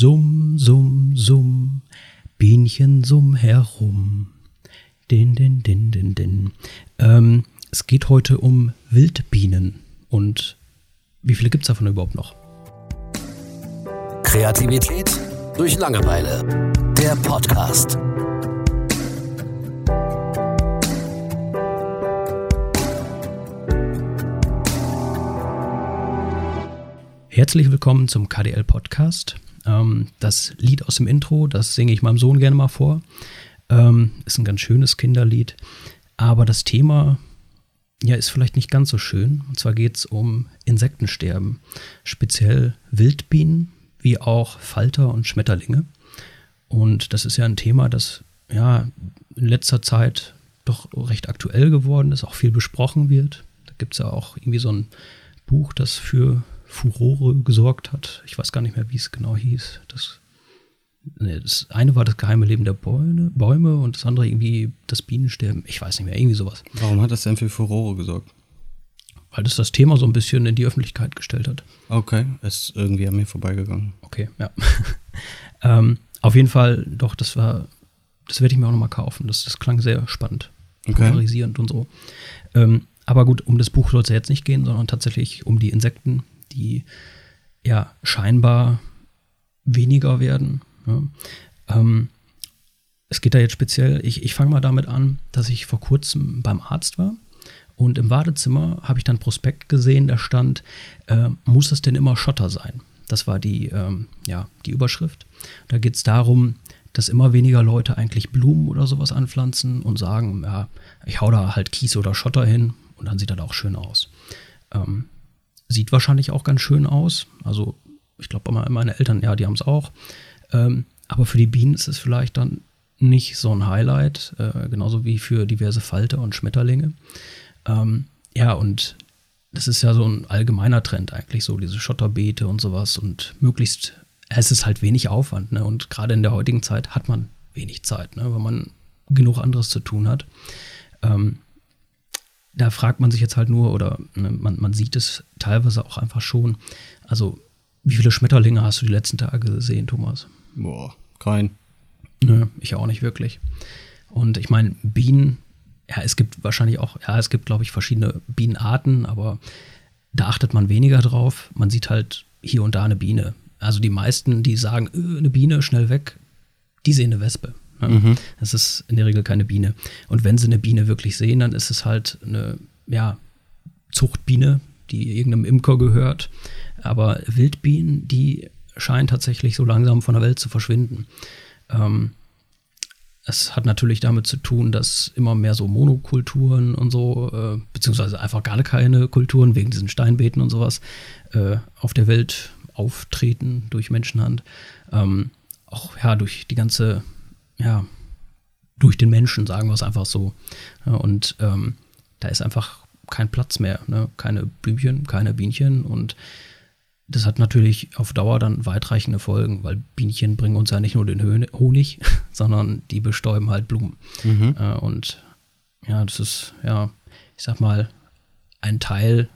Summ, summ, summ, Bienchen summ herum. Din, din, din, din, din. Ähm, es geht heute um Wildbienen. Und wie viele gibt es davon überhaupt noch? Kreativität durch Langeweile. Der Podcast. Herzlich willkommen zum KDL Podcast. Ähm, das Lied aus dem Intro, das singe ich meinem Sohn gerne mal vor. Ähm, ist ein ganz schönes Kinderlied. Aber das Thema ja, ist vielleicht nicht ganz so schön. Und zwar geht es um Insektensterben. Speziell Wildbienen, wie auch Falter und Schmetterlinge. Und das ist ja ein Thema, das ja in letzter Zeit doch recht aktuell geworden ist, auch viel besprochen wird. Da gibt es ja auch irgendwie so ein Buch, das für Furore gesorgt hat. Ich weiß gar nicht mehr, wie es genau hieß. Das, nee, das eine war das geheime Leben der Bäume, Bäume und das andere irgendwie das Bienensterben. Ich weiß nicht mehr, irgendwie sowas. Warum hat das denn für Furore gesorgt? Weil das das Thema so ein bisschen in die Öffentlichkeit gestellt hat. Okay, ist irgendwie an mir vorbeigegangen. Okay, ja. ähm, auf jeden Fall, doch, das war, das werde ich mir auch nochmal kaufen. Das, das klang sehr spannend, Okay. polarisierend und so. Ähm, aber gut, um das Buch soll es ja jetzt nicht gehen, sondern tatsächlich um die Insekten, die ja scheinbar weniger werden. Ja. Ähm, es geht da jetzt speziell, ich, ich fange mal damit an, dass ich vor kurzem beim Arzt war und im Wartezimmer habe ich dann Prospekt gesehen, da stand, äh, muss es denn immer Schotter sein? Das war die, ähm, ja, die Überschrift. Da geht es darum, dass immer weniger Leute eigentlich Blumen oder sowas anpflanzen und sagen, ja, ich hau da halt Kies oder Schotter hin und dann sieht das auch schön aus. Ähm, sieht wahrscheinlich auch ganz schön aus. Also ich glaube, meine Eltern, ja, die haben es auch. Ähm, aber für die Bienen ist es vielleicht dann nicht so ein Highlight, äh, genauso wie für diverse Falter und Schmetterlinge. Ähm, ja, und das ist ja so ein allgemeiner Trend eigentlich, so diese Schotterbeete und sowas und möglichst, es ist halt wenig Aufwand, ne? Und gerade in der heutigen Zeit hat man wenig Zeit, ne? Weil man genug anderes zu tun hat. Ähm, da fragt man sich jetzt halt nur, oder ne, man, man sieht es teilweise auch einfach schon. Also, wie viele Schmetterlinge hast du die letzten Tage gesehen, Thomas? Boah, kein. Nö, ich auch nicht wirklich. Und ich meine, Bienen, ja, es gibt wahrscheinlich auch, ja, es gibt, glaube ich, verschiedene Bienenarten, aber da achtet man weniger drauf. Man sieht halt hier und da eine Biene. Also die meisten, die sagen, äh, eine Biene, schnell weg, die sehen eine Wespe. Ne? Das ist in der Regel keine Biene. Und wenn sie eine Biene wirklich sehen, dann ist es halt eine, ja, Zuchtbiene, die irgendeinem Imker gehört. Aber Wildbienen, die scheinen tatsächlich so langsam von der Welt zu verschwinden. Ähm, es hat natürlich damit zu tun, dass immer mehr so Monokulturen und so, äh, beziehungsweise einfach gar keine Kulturen wegen diesen Steinbeeten und sowas äh, auf der Welt auftreten durch Menschenhand. Ähm, auch ja durch die ganze, ja, durch den Menschen, sagen wir es einfach so. Und ähm, da ist einfach kein Platz mehr, ne? keine Blümchen, keine Bienchen und das hat natürlich auf Dauer dann weitreichende Folgen, weil Bienchen bringen uns ja nicht nur den Honig, sondern die bestäuben halt Blumen. Äh, und ja, das ist, ja, ich sag mal, ein Teil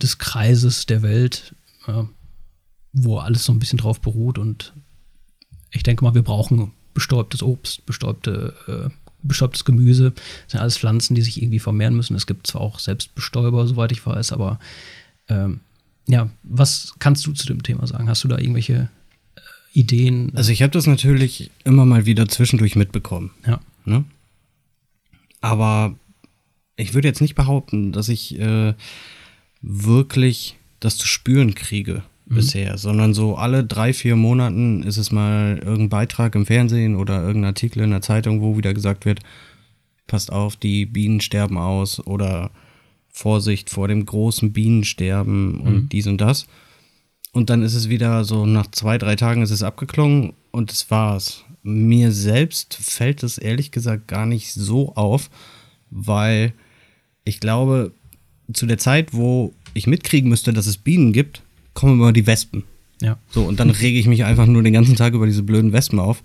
des Kreises der Welt, wo alles so ein bisschen drauf beruht. Und ich denke mal, wir brauchen bestäubtes Obst, bestäubte, äh, bestäubtes Gemüse. Das sind alles Pflanzen, die sich irgendwie vermehren müssen. Es gibt zwar auch Selbstbestäuber, soweit ich weiß, aber ähm, ja, was kannst du zu dem Thema sagen? Hast du da irgendwelche äh, Ideen? Also ich habe das natürlich immer mal wieder zwischendurch mitbekommen. ja. Ne? Aber ich würde jetzt nicht behaupten, dass ich äh, wirklich das zu spüren kriege bisher, sondern so alle drei, vier Monaten ist es mal irgendein Beitrag im Fernsehen oder irgendein Artikel in der Zeitung, wo wieder gesagt wird, passt auf, die Bienen sterben aus oder Vorsicht vor dem großen Bienensterben und dies und das. Und dann ist es wieder so, nach zwei, drei Tagen ist es abgeklungen und das war's. Mir selbst fällt es ehrlich gesagt gar nicht so auf, weil ich glaube, zu der Zeit, wo ich mitkriegen müsste, dass es Bienen gibt, kommen immer die Wespen. Ja. So, und dann rege ich mich einfach nur den ganzen Tag über diese blöden Wespen auf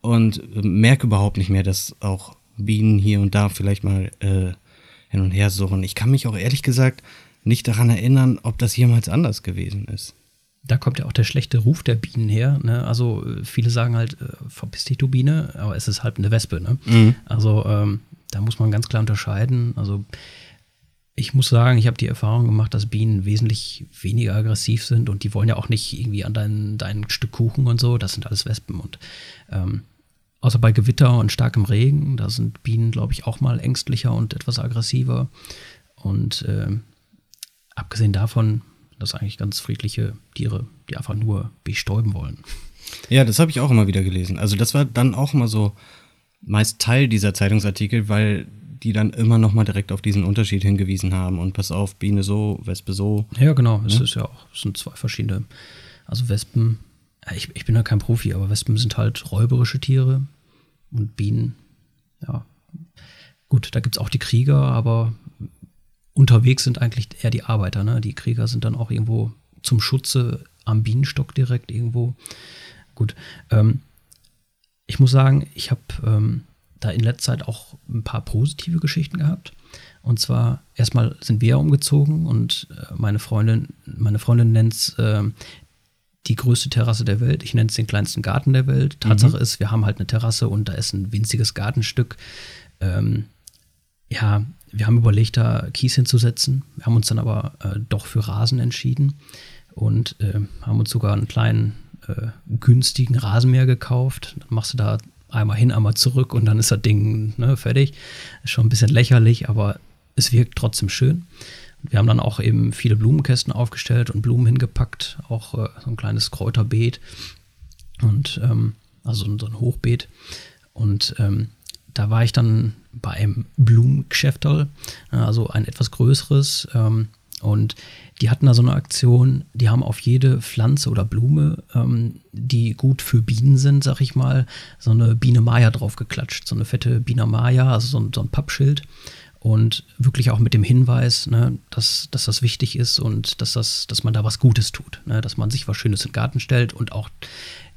und äh, merke überhaupt nicht mehr, dass auch Bienen hier und da vielleicht mal äh, hin und her surren. Ich kann mich auch ehrlich gesagt nicht daran erinnern, ob das jemals anders gewesen ist. da kommt ja auch der schlechte Ruf der Bienen her. Ne? Also äh, viele sagen halt, äh, verpiss dich, du Biene, aber es ist halt eine Wespe. Ne? Mhm. Also ähm, da muss man ganz klar unterscheiden. Also ich muss sagen, ich habe die Erfahrung gemacht, dass Bienen wesentlich weniger aggressiv sind und die wollen ja auch nicht irgendwie an dein, dein Stück Kuchen und so. Das sind alles Wespen und ähm, außer bei Gewitter und starkem Regen, da sind Bienen, glaube ich, auch mal ängstlicher und etwas aggressiver. Und ähm, abgesehen davon, das eigentlich ganz friedliche Tiere, die einfach nur bestäuben wollen. Ja, das habe ich auch immer wieder gelesen. Also das war dann auch immer so meist Teil dieser Zeitungsartikel, weil die dann immer noch mal direkt auf diesen Unterschied hingewiesen haben und pass auf, Biene so, Wespe so. Ja, genau. Es ist ja auch, es sind zwei verschiedene. Also Wespen, ja, ich, ich bin ja kein Profi, aber Wespen sind halt räuberische Tiere und Bienen, ja. Gut, da gibt es auch die Krieger, aber unterwegs sind eigentlich eher die Arbeiter. Ne? Die Krieger sind dann auch irgendwo zum Schutze am Bienenstock direkt irgendwo. Gut. Ähm, ich muss sagen, ich habe ähm, da in letzter Zeit auch ein paar positive Geschichten gehabt. Und zwar erstmal sind wir umgezogen und äh, meine Freundin, meine Freundin nennt es äh, die größte Terrasse der Welt. Ich nenne es den kleinsten Garten der Welt. Tatsache mhm. ist, wir haben halt eine Terrasse und da ist ein winziges Gartenstück. Ähm, ja, wir haben überlegt, da Kies hinzusetzen. Wir haben uns dann aber äh, doch für Rasen entschieden und äh, haben uns sogar einen kleinen äh, günstigen Rasenmäher gekauft. Dann machst du da einmal hin, einmal zurück und dann ist das Ding ne, fertig. Ist schon ein bisschen lächerlich, aber es wirkt trotzdem schön. Wir haben dann auch eben viele Blumenkästen aufgestellt und Blumen hingepackt, auch äh, so ein kleines Kräuterbeet und ähm, also so ein Hochbeet. Und ähm, da war ich dann bei einem Blumengeschäft, also ein etwas größeres. Ähm, und die hatten da so eine Aktion, die haben auf jede Pflanze oder Blume, ähm, die gut für Bienen sind, sag ich mal, so eine Biene Maya draufgeklatscht. So eine fette Biene Maya, also so ein, so ein Pappschild. Und wirklich auch mit dem Hinweis, ne, dass, dass das wichtig ist und dass, das, dass man da was Gutes tut. Ne, dass man sich was Schönes in den Garten stellt und auch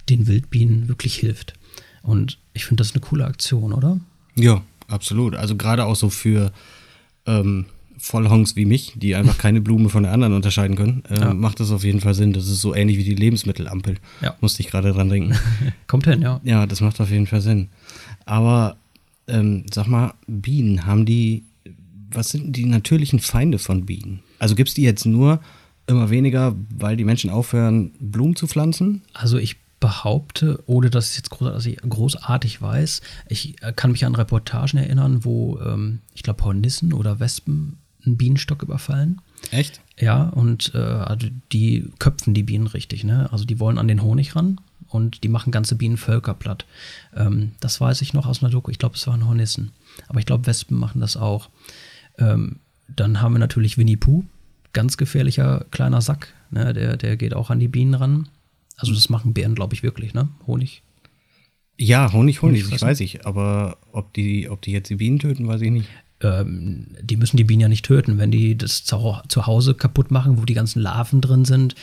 den Wildbienen wirklich hilft. Und ich finde das eine coole Aktion, oder? Ja, absolut. Also gerade auch so für ähm, Vollhongs wie mich, die einfach keine Blume von der anderen unterscheiden können, äh, ja. macht das auf jeden Fall Sinn. Das ist so ähnlich wie die Lebensmittelampel. Ja. Musste ich gerade dran denken. Kommt hin, ja. Ja, das macht auf jeden Fall Sinn. Aber ähm, sag mal, Bienen, haben die, was sind die natürlichen Feinde von Bienen? Also gibt es die jetzt nur immer weniger, weil die Menschen aufhören, Blumen zu pflanzen? Also ich behaupte, ohne dass ich es jetzt großartig, großartig weiß, ich äh, kann mich an Reportagen erinnern, wo ähm, ich glaube Hornissen oder Wespen einen Bienenstock überfallen. Echt? Ja, und äh, also die köpfen die Bienen richtig, ne? Also die wollen an den Honig ran und die machen ganze Bienenvölker platt. Ähm, das weiß ich noch aus einer Doku. Ich glaube, es waren Hornissen. Aber ich glaube, Wespen machen das auch. Ähm, dann haben wir natürlich Winnie Pooh, ganz gefährlicher kleiner Sack. Ne? Der, der geht auch an die Bienen ran. Also das machen Bären, glaube ich, wirklich, ne? Honig. Ja, Honig, Honig, das weiß ich. Aber ob die, ob die jetzt die Bienen töten, weiß ich nicht ähm, die müssen die Bienen ja nicht töten. Wenn die das zu Hause kaputt machen, wo die ganzen Larven drin sind,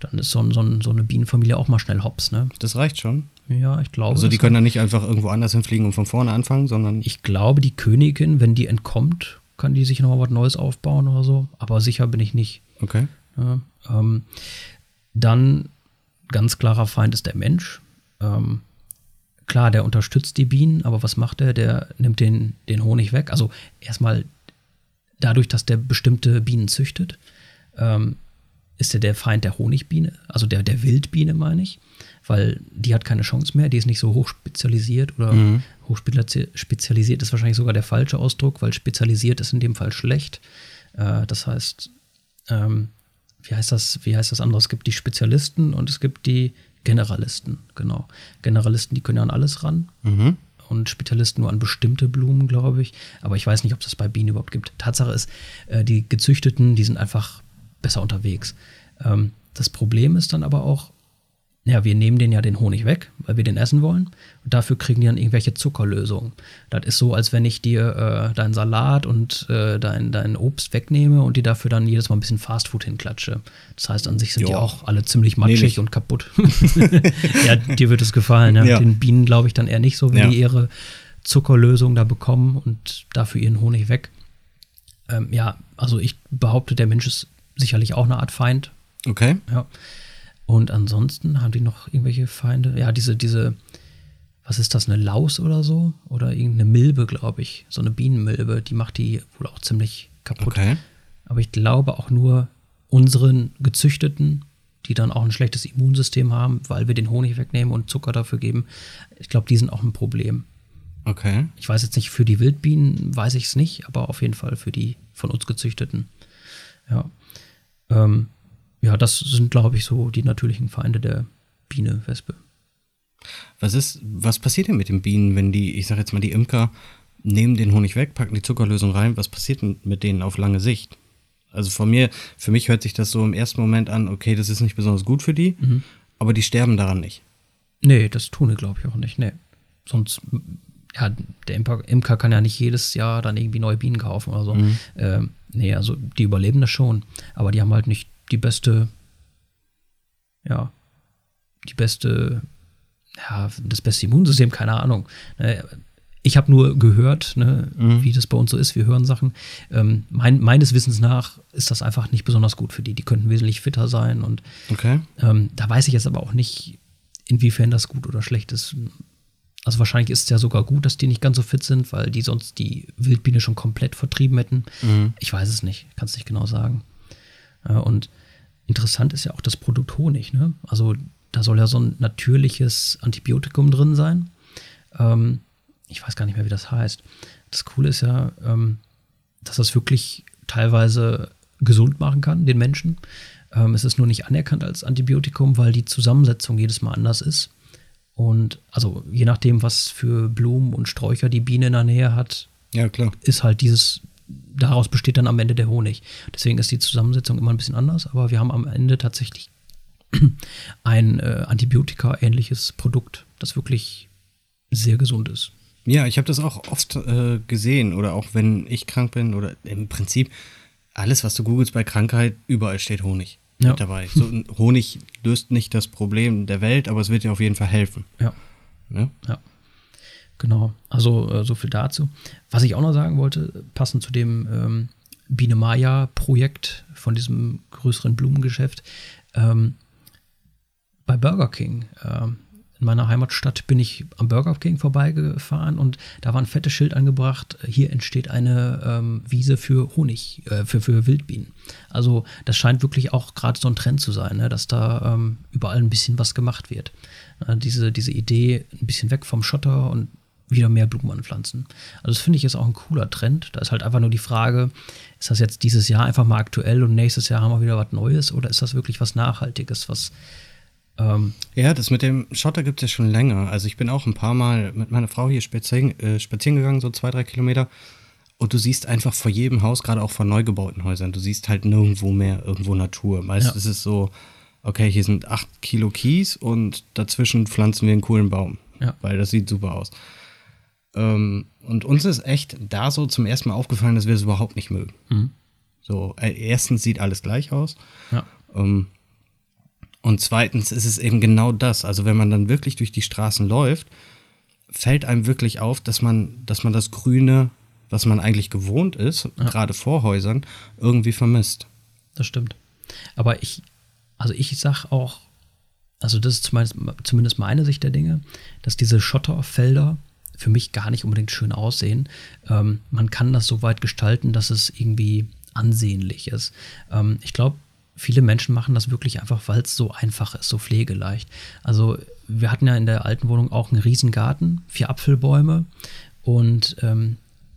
dann ist so, so, so eine Bienenfamilie auch mal schnell hops. Ne? Das reicht schon. Ja, ich glaube. Also die können dann nicht einfach irgendwo anders hinfliegen und von vorne anfangen, sondern. Ich glaube, die Königin, wenn die entkommt, kann die sich nochmal was Neues aufbauen oder so. Aber sicher bin ich nicht. Okay. Ja, ähm, dann ganz klarer Feind ist der Mensch. Ähm, klar, der unterstützt die Bienen, aber was macht er? Der nimmt den, den Honig weg. Also erstmal dadurch, dass der bestimmte Bienen züchtet, ähm, ist er der Feind der Honigbiene, also der, der Wildbiene, meine ich, weil die hat keine Chance mehr, die ist nicht so hochspezialisiert oder mhm. hochspezialisiert ist wahrscheinlich sogar der falsche Ausdruck, weil spezialisiert ist in dem Fall schlecht. Äh, das heißt, ähm, wie heißt das, wie heißt das andere? Es gibt die Spezialisten und es gibt die Generalisten, genau. Generalisten, die können ja an alles ran. Mhm. Und Spezialisten nur an bestimmte Blumen, glaube ich. Aber ich weiß nicht, ob es das bei Bienen überhaupt gibt. Tatsache ist, äh, die Gezüchteten, die sind einfach besser unterwegs. Ähm, das Problem ist dann aber auch, ja, wir nehmen den ja den Honig weg, weil wir den essen wollen. Und dafür kriegen die dann irgendwelche Zuckerlösungen. Das ist so, als wenn ich dir äh, deinen Salat und äh, dein, dein Obst wegnehme und die dafür dann jedes Mal ein bisschen Fastfood hinklatsche. Das heißt, an sich sind jo. die auch alle ziemlich matschig nee, und kaputt. ja, dir wird es gefallen. Ja. ja. Den Bienen glaube ich dann eher nicht so, wenn ja. die ihre Zuckerlösung da bekommen und dafür ihren Honig weg. Ähm, ja, also ich behaupte, der Mensch ist sicherlich auch eine Art Feind. Okay. Ja. Und ansonsten haben die noch irgendwelche Feinde. Ja, diese, diese, was ist das, eine Laus oder so? Oder irgendeine Milbe, glaube ich. So eine Bienenmilbe, die macht die wohl auch ziemlich kaputt. Okay. Aber ich glaube auch nur unseren gezüchteten, die dann auch ein schlechtes Immunsystem haben, weil wir den Honig wegnehmen und Zucker dafür geben. Ich glaube, die sind auch ein Problem. Okay. Ich weiß jetzt nicht, für die Wildbienen weiß ich es nicht, aber auf jeden Fall für die von uns gezüchteten. Ja. Ähm, ja, das sind, glaube ich, so die natürlichen Feinde der Biene, Wespe. Was ist, was passiert denn mit den Bienen, wenn die, ich sag jetzt mal, die Imker nehmen den Honig weg, packen die Zuckerlösung rein, was passiert denn mit denen auf lange Sicht? Also von mir, für mich hört sich das so im ersten Moment an, okay, das ist nicht besonders gut für die, aber die sterben daran nicht. Nee, das tun die, glaube ich, auch nicht. Nee. Sonst, ja, der Imker, Imker kann ja nicht jedes Jahr dann irgendwie neue Bienen kaufen oder so. Ähm, nee, also die überleben das schon. Aber die haben halt nicht die beste, ja, die beste, ja, das beste Immunsystem, keine Ahnung. Ne, Ich habe nur gehört, ne, wie das bei uns so ist. Wir hören Sachen. Ähm, mein, meines Wissens nach ist das einfach nicht besonders gut für die. Die könnten wesentlich fitter sein und Okay. ähm, da weiß ich jetzt aber auch nicht, inwiefern das gut oder schlecht ist. Also wahrscheinlich ist es ja sogar gut, dass die nicht ganz so fit sind, weil die sonst die Wildbiene schon komplett vertrieben hätten. Ich weiß es nicht, kann es nicht genau sagen. Äh, und interessant ist ja auch das Produkt Honig. Ne? Also da soll ja so ein natürliches Antibiotikum drin sein. Ähm, ich weiß gar nicht mehr, wie das heißt. Das Coole ist ja, ähm, dass das wirklich teilweise gesund machen kann, den Menschen. Ähm, es ist nur nicht anerkannt als Antibiotikum, weil die Zusammensetzung jedes Mal anders ist. Und also je nachdem, was für Blumen und Sträucher die Biene in der Nähe hat, Ja, ist halt dieses, daraus besteht dann am Ende der Honig. Deswegen ist die Zusammensetzung immer ein bisschen anders, aber wir haben am Ende tatsächlich ein äh, Antibiotika-ähnliches Produkt, das wirklich sehr gesund ist. Ja, ich habe das auch oft äh, gesehen oder auch wenn ich krank bin oder im Prinzip alles, was du googelst bei Krankheit, überall steht Honig Ja. mit dabei. So, Honig löst nicht das Problem der Welt, aber es wird dir auf jeden Fall helfen. Ja. Ne? Ja. Genau, also äh, so viel dazu. Was ich auch noch sagen wollte, passend zu dem ähm, Biene Maya-Projekt von diesem größeren Blumengeschäft, ähm, bei Burger King. ähm, in meiner Heimatstadt bin ich am Burger King vorbeigefahren und da war ein fettes Schild angebracht, hier entsteht eine ähm, Wiese für Honig, äh, für, für Wildbienen. Also das scheint wirklich auch gerade so ein Trend zu sein, ne, dass da ähm, überall ein bisschen was gemacht wird. Äh, diese, diese Idee, ein bisschen weg vom Schotter und wieder mehr Blumen anpflanzen. Also das finde ich ist auch ein cooler Trend. Da ist halt einfach nur die Frage, ist das jetzt dieses Jahr einfach mal aktuell und nächstes Jahr haben wir wieder was Neues oder ist das wirklich was Nachhaltiges, was ähm, Ja, das mit dem Schotter gibt es ja schon länger. Also ich bin auch ein paar Mal mit meiner Frau hier spazieren, äh, spazieren gegangen, so zwei, drei Kilometer. Und du siehst einfach vor jedem Haus, gerade auch vor neu gebauten Häusern, du siehst halt nirgendwo mehr irgendwo Natur. Meist Ja. ist es so, okay, hier sind acht Kilo Kies und dazwischen pflanzen wir einen coolen Baum. Ja. Weil das sieht super aus. Ähm, und uns ist echt da so zum ersten Mal aufgefallen, dass wir es überhaupt nicht mögen. So, äh, erstens sieht alles gleich aus. ja, Ähm, und zweitens ist es eben genau das. Also wenn man dann wirklich durch die Straßen läuft, fällt einem wirklich auf, dass man, dass man das Grüne, was man eigentlich gewohnt ist, gerade vor Häusern, irgendwie vermisst. das stimmt. Aber ich, also ich sag auch, also das ist zumindest, zumindest meine Sicht der Dinge, dass diese Schotterfelder für mich gar nicht unbedingt schön aussehen. Ähm, man kann das so weit gestalten, dass es irgendwie ansehnlich ist. Ähm, ich glaube, viele Menschen machen das wirklich einfach, weil es so einfach ist, so pflegeleicht. Also wir hatten ja in der alten Wohnung auch einen riesen Garten, vier Apfelbäume und ähm,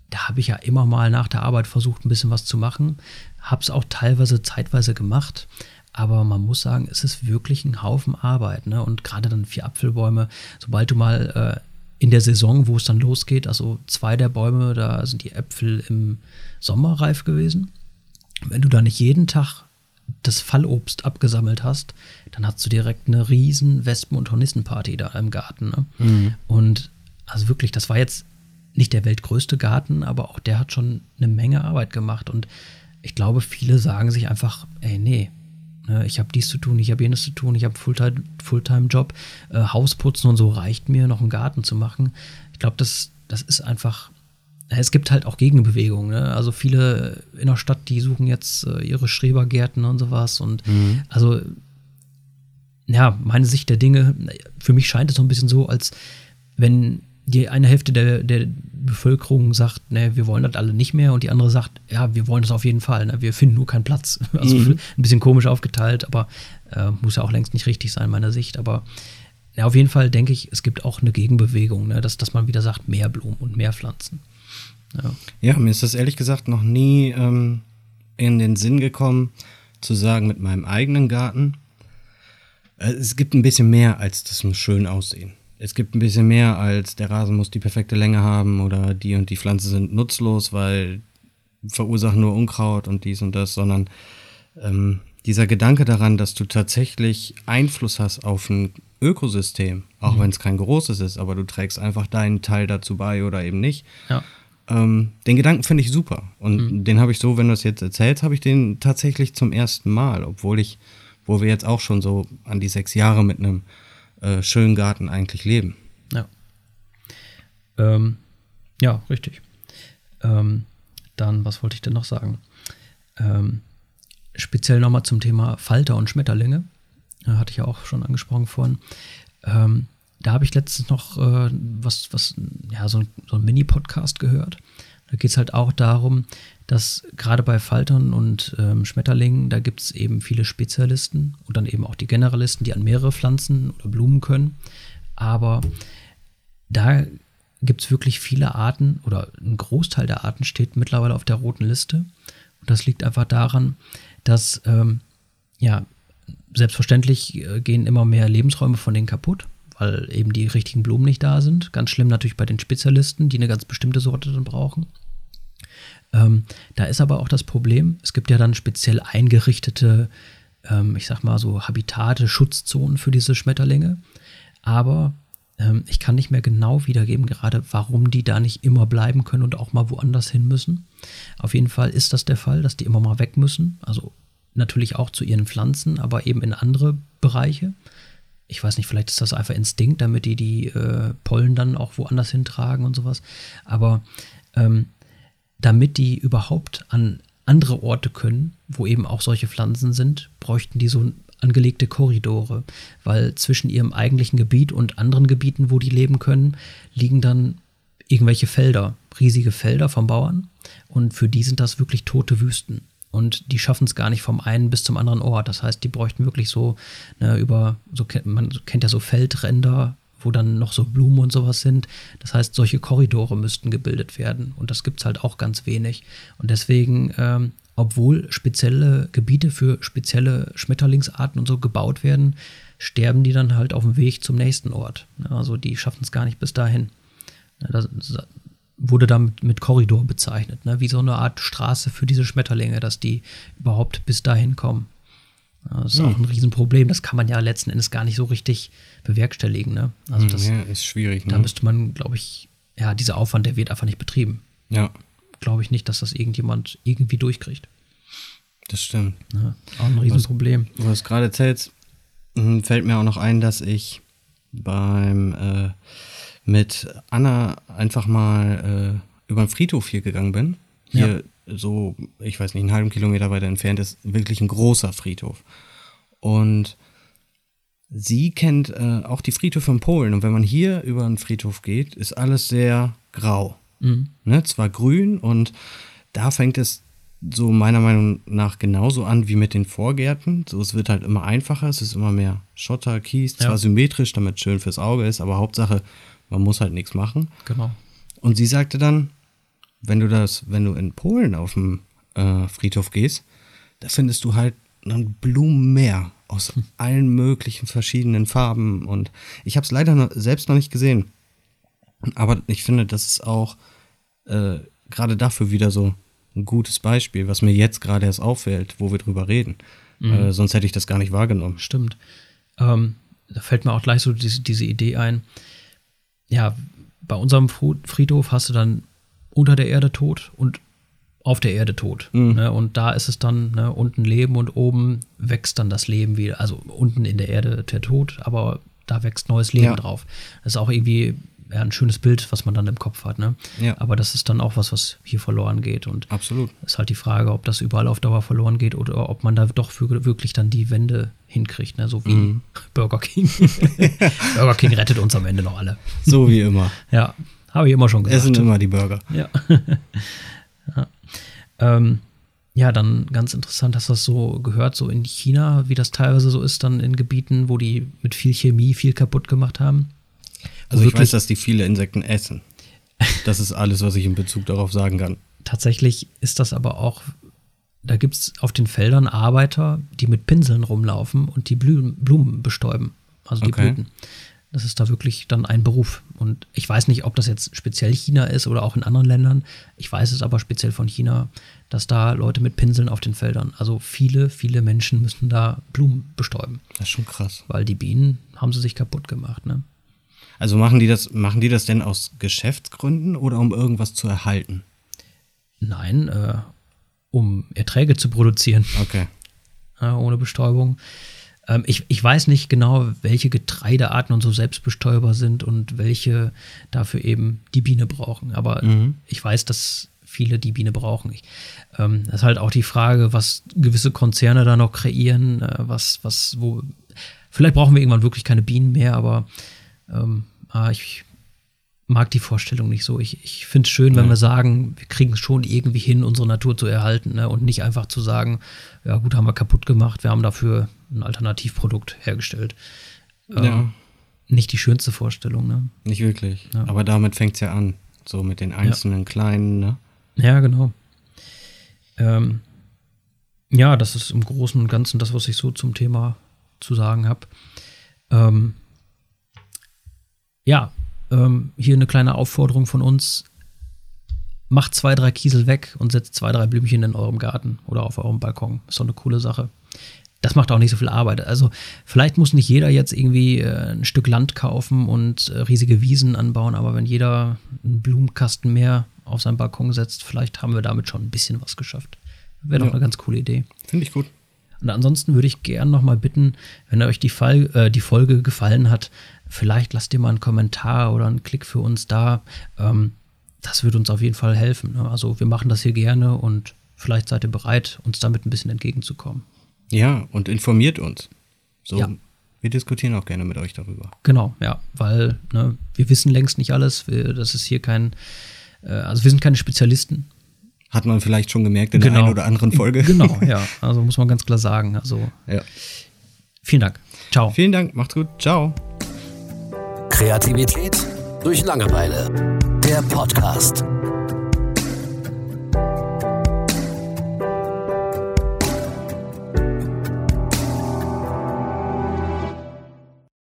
da habe ich ja immer mal nach der Arbeit versucht, ein bisschen was zu machen. Habe es auch teilweise zeitweise gemacht. Aber man muss sagen, es ist wirklich ein Haufen Arbeit. Ne? Und gerade dann vier Apfelbäume, sobald du mal äh, in der Saison, wo es dann losgeht, also zwei der Bäume, da sind die Äpfel im Sommer reif gewesen. Wenn du da nicht jeden Tag das Fallobst abgesammelt hast, dann hast du direkt eine riesen Wespen- und Hornissenparty da im Garten. Ne? Und also wirklich, das war jetzt nicht der weltgrößte Garten, aber auch der hat schon eine Menge Arbeit gemacht. Und ich glaube, viele sagen sich einfach, ey, nee, ne, ich habe dies zu tun, ich habe jenes zu tun, ich habe Fulltime- Fulltime-Job, äh, Hausputzen und so reicht mir, noch einen Garten zu machen. Ich glaube, das, das ist einfach, es gibt halt auch Gegenbewegungen. Ne? Also viele in der Stadt, die suchen jetzt äh, ihre Schrebergärten und sowas. Und also ja, meine Sicht der Dinge, für mich scheint es so ein bisschen so, als wenn die eine Hälfte der, der Bevölkerung sagt, ne, wir wollen das alle nicht mehr und die andere sagt, ja, wir wollen das auf jeden Fall, ne, wir finden nur keinen Platz. Also Mhm. ein bisschen komisch aufgeteilt, aber äh, muss ja auch längst nicht richtig sein, meiner Sicht. Aber ja, auf jeden Fall denke ich, es gibt auch eine Gegenbewegung, ne, dass, dass man wieder sagt, mehr Blumen und mehr Pflanzen. Ja. Ja, mir ist das ehrlich gesagt noch nie ähm, in den Sinn gekommen, zu sagen, mit meinem eigenen Garten, äh, es gibt ein bisschen mehr als das schön aussehen. Es gibt ein bisschen mehr als der Rasen muss die perfekte Länge haben oder die und die Pflanzen sind nutzlos, weil verursachen nur Unkraut und dies und das, sondern ähm, dieser Gedanke daran, dass du tatsächlich Einfluss hast auf ein Ökosystem, auch wenn es kein großes ist, aber du trägst einfach deinen Teil dazu bei oder eben nicht. Ja. Ähm, den Gedanken finde ich super. Und den habe ich so, wenn du es jetzt erzählst, habe ich den tatsächlich zum ersten Mal, obwohl ich, wo wir jetzt auch schon so an die sechs Jahre mit einem äh, schönen Garten eigentlich leben. Ja. Ähm, ja, richtig. Ähm, dann, was wollte ich denn noch sagen? Ähm, speziell nochmal zum Thema Falter und Schmetterlinge. Äh, hatte ich ja auch schon angesprochen vorhin. Ähm, da habe ich letztens noch äh, was, was, ja, so ein, so ein Mini-Podcast gehört. Da geht es halt auch darum, dass gerade bei Faltern und ähm, Schmetterlingen, da gibt es eben viele Spezialisten und dann eben auch die Generalisten, die an mehrere Pflanzen oder Blumen können. Aber da gibt es wirklich viele Arten oder ein Großteil der Arten steht mittlerweile auf der roten Liste. Und das liegt einfach daran, dass ähm, ja selbstverständlich äh, gehen immer mehr Lebensräume von denen kaputt, weil eben die richtigen Blumen nicht da sind. Ganz schlimm natürlich bei den Spezialisten, die eine ganz bestimmte Sorte dann brauchen. Ähm, da ist aber auch das Problem, es gibt ja dann speziell eingerichtete, ähm, ich sag mal so Habitate, Schutzzonen für diese Schmetterlinge. Aber ähm, ich kann nicht mehr genau wiedergeben, gerade warum die da nicht immer bleiben können und auch mal woanders hin müssen. Auf jeden Fall ist das der Fall, dass die immer mal weg müssen. Also natürlich auch zu ihren Pflanzen, aber eben in andere Bereiche. Ich weiß nicht, vielleicht ist das einfach Instinkt, damit die die äh, Pollen dann auch woanders hintragen und sowas. Aber ähm, damit die überhaupt an andere Orte können, wo eben auch solche Pflanzen sind, bräuchten die so angelegte Korridore, weil zwischen ihrem eigentlichen Gebiet und anderen Gebieten, wo die leben können, liegen dann irgendwelche Felder, riesige Felder vom Bauern und für die sind das wirklich tote Wüsten. Und die schaffen es gar nicht vom einen bis zum anderen Ort. Das heißt, die bräuchten wirklich so ne, über, so man kennt ja so Feldränder, wo dann noch so Blumen und sowas sind. Das heißt, solche Korridore müssten gebildet werden. Und das gibt es halt auch ganz wenig. Und deswegen, ähm, obwohl spezielle Gebiete für spezielle Schmetterlingsarten und so gebaut werden, sterben die dann halt auf dem Weg zum nächsten Ort. Also die schaffen es gar nicht bis dahin. Das wurde damit mit Korridor bezeichnet, ne? wie so eine Art Straße für diese Schmetterlinge, dass die überhaupt bis dahin kommen. Das ist Hm. auch ein Riesenproblem. Das kann man ja letzten Endes gar nicht so richtig bewerkstelligen. Ne? Also das, ja, ist schwierig. da Ne? müsste man, glaube ich, ja, dieser Aufwand, der wird einfach nicht betrieben. Ja, Glaube ich nicht, dass das irgendjemand irgendwie durchkriegt. das stimmt. Ne? Auch ein Riesenproblem. Du es gerade erzählst, mh, fällt mir auch noch ein, dass ich beim äh, mit Anna einfach mal äh, über den Friedhof hier gegangen bin. Hier so, ich weiß nicht, einen halben Kilometer weiter entfernt ist wirklich ein großer Friedhof. Und sie kennt äh, auch die Friedhöfe in Polen. Und wenn man hier über einen Friedhof geht, ist alles sehr grau. Mhm. Ne? Zwar grün und da fängt es so meiner Meinung nach genauso an wie mit den Vorgärten. So, es wird halt immer einfacher, es ist immer mehr Schotter, Kies, zwar Ja. symmetrisch, damit es schön fürs Auge ist, aber Hauptsache, man muss halt nichts machen. Genau. Und sie sagte dann, wenn du das, wenn du in Polen auf dem äh, Friedhof gehst, da findest du halt ein Blumenmeer aus allen möglichen verschiedenen Farben. Und ich habe es leider noch, selbst noch nicht gesehen. Aber ich finde, das ist auch äh, gerade dafür wieder so ein gutes Beispiel, was mir jetzt gerade erst auffällt, wo wir drüber reden. Äh, sonst hätte ich das gar nicht wahrgenommen. Stimmt. Ähm, da fällt mir auch gleich so diese, diese Idee ein. Ja, bei unserem Friedhof hast du dann unter der Erde tot und auf der Erde tot. Ne? Und da ist es dann ne, unten Leben und oben wächst dann das Leben wieder. Also unten in der Erde der Tod, aber da wächst neues Leben Ja. drauf. Das ist auch irgendwie ja, ein schönes Bild, was man dann im Kopf hat. Ne? Ja. Aber das ist dann auch was, was hier verloren geht. Und Absolut. ist halt die Frage, ob das überall auf Dauer verloren geht oder ob man da doch für, wirklich dann die Wende hinkriegt, ne? so wie Mhm. Burger King. Burger King rettet uns am Ende noch alle. So wie immer. Ja, habe ich immer schon Es gesagt. sind immer die Burger. Ja. ja. Ähm, ja, dann ganz interessant, du das so gehört, so in China, wie das teilweise so ist, dann in Gebieten, wo die mit viel Chemie viel kaputt gemacht haben. Also ich weiß, dass die viele Insekten essen. Das ist alles, was ich in Bezug darauf sagen kann. Tatsächlich ist das aber auch, da gibt es auf den Feldern Arbeiter, die mit Pinseln rumlaufen und die Blüten, Blumen bestäuben, also die Okay. Blüten. Das ist da wirklich dann ein Beruf. Und ich weiß nicht, ob das jetzt speziell China ist oder auch in anderen Ländern. Ich weiß es aber speziell von China, dass da Leute mit Pinseln auf den Feldern, also viele, viele Menschen müssen da Blumen bestäuben, Das ist schon krass. weil die Bienen haben sie sich kaputt gemacht. Ne? Also machen die das, machen die das denn aus Geschäftsgründen oder um irgendwas zu erhalten? Nein, äh, um Erträge zu produzieren. Okay. ja, ohne Bestäubung. Ähm, ich, ich weiß nicht genau, welche Getreidearten und so selbstbestäuber sind und welche dafür eben die Biene brauchen. Aber ich weiß, dass viele die Biene brauchen. Ich, ähm, das ist halt auch die Frage, was gewisse Konzerne da noch kreieren, äh, was, was, wo. Vielleicht brauchen wir irgendwann wirklich keine Bienen mehr, aber ähm, ah, ich mag die Vorstellung nicht so. Ich, ich finde es schön, wenn wir sagen, wir kriegen es schon irgendwie hin, unsere Natur zu erhalten ne? und nicht einfach zu sagen, ja gut, haben wir kaputt gemacht, wir haben dafür ein Alternativprodukt hergestellt. Ähm, Ja, Nicht die schönste Vorstellung, ne? nicht wirklich. Ja. Aber damit fängt es ja an. So mit den einzelnen kleinen, ne? Ja, genau. Ähm, ja, das ist im Großen und Ganzen das, was ich so zum Thema zu sagen habe. Ähm, ja, ähm, hier eine kleine Aufforderung von uns. Macht zwei, drei Kiesel weg und setzt zwei, drei Blümchen in eurem Garten oder auf eurem Balkon. Ist doch eine coole Sache. Das macht auch nicht so viel Arbeit. Also vielleicht muss nicht jeder jetzt irgendwie äh, ein Stück Land kaufen und äh, riesige Wiesen anbauen, aber wenn jeder einen Blumenkasten mehr auf seinen Balkon setzt, vielleicht haben wir damit schon ein bisschen was geschafft. Wäre doch Ja. eine ganz coole Idee. Finde ich gut. Und ansonsten würde ich gern noch mal bitten, wenn euch die, Fall, äh, die Folge gefallen hat, vielleicht lasst ihr mal einen Kommentar oder einen Klick für uns da. Ähm, das würde uns auf jeden Fall helfen. Ne? Also wir machen das hier gerne und vielleicht seid ihr bereit, uns damit ein bisschen entgegenzukommen. Ja, und informiert uns. So, Ja. wir diskutieren auch gerne mit euch darüber. Genau, ja, weil ne, wir wissen längst nicht alles. Wir, das ist hier kein, äh, also wir sind keine Spezialisten. Hat man vielleicht schon gemerkt in der einen oder anderen Folge. Genau, ja. Also muss man ganz klar sagen. Also Ja. vielen Dank. Ciao. Vielen Dank, macht's gut. Ciao. Kreativität durch Langeweile. Der Podcast.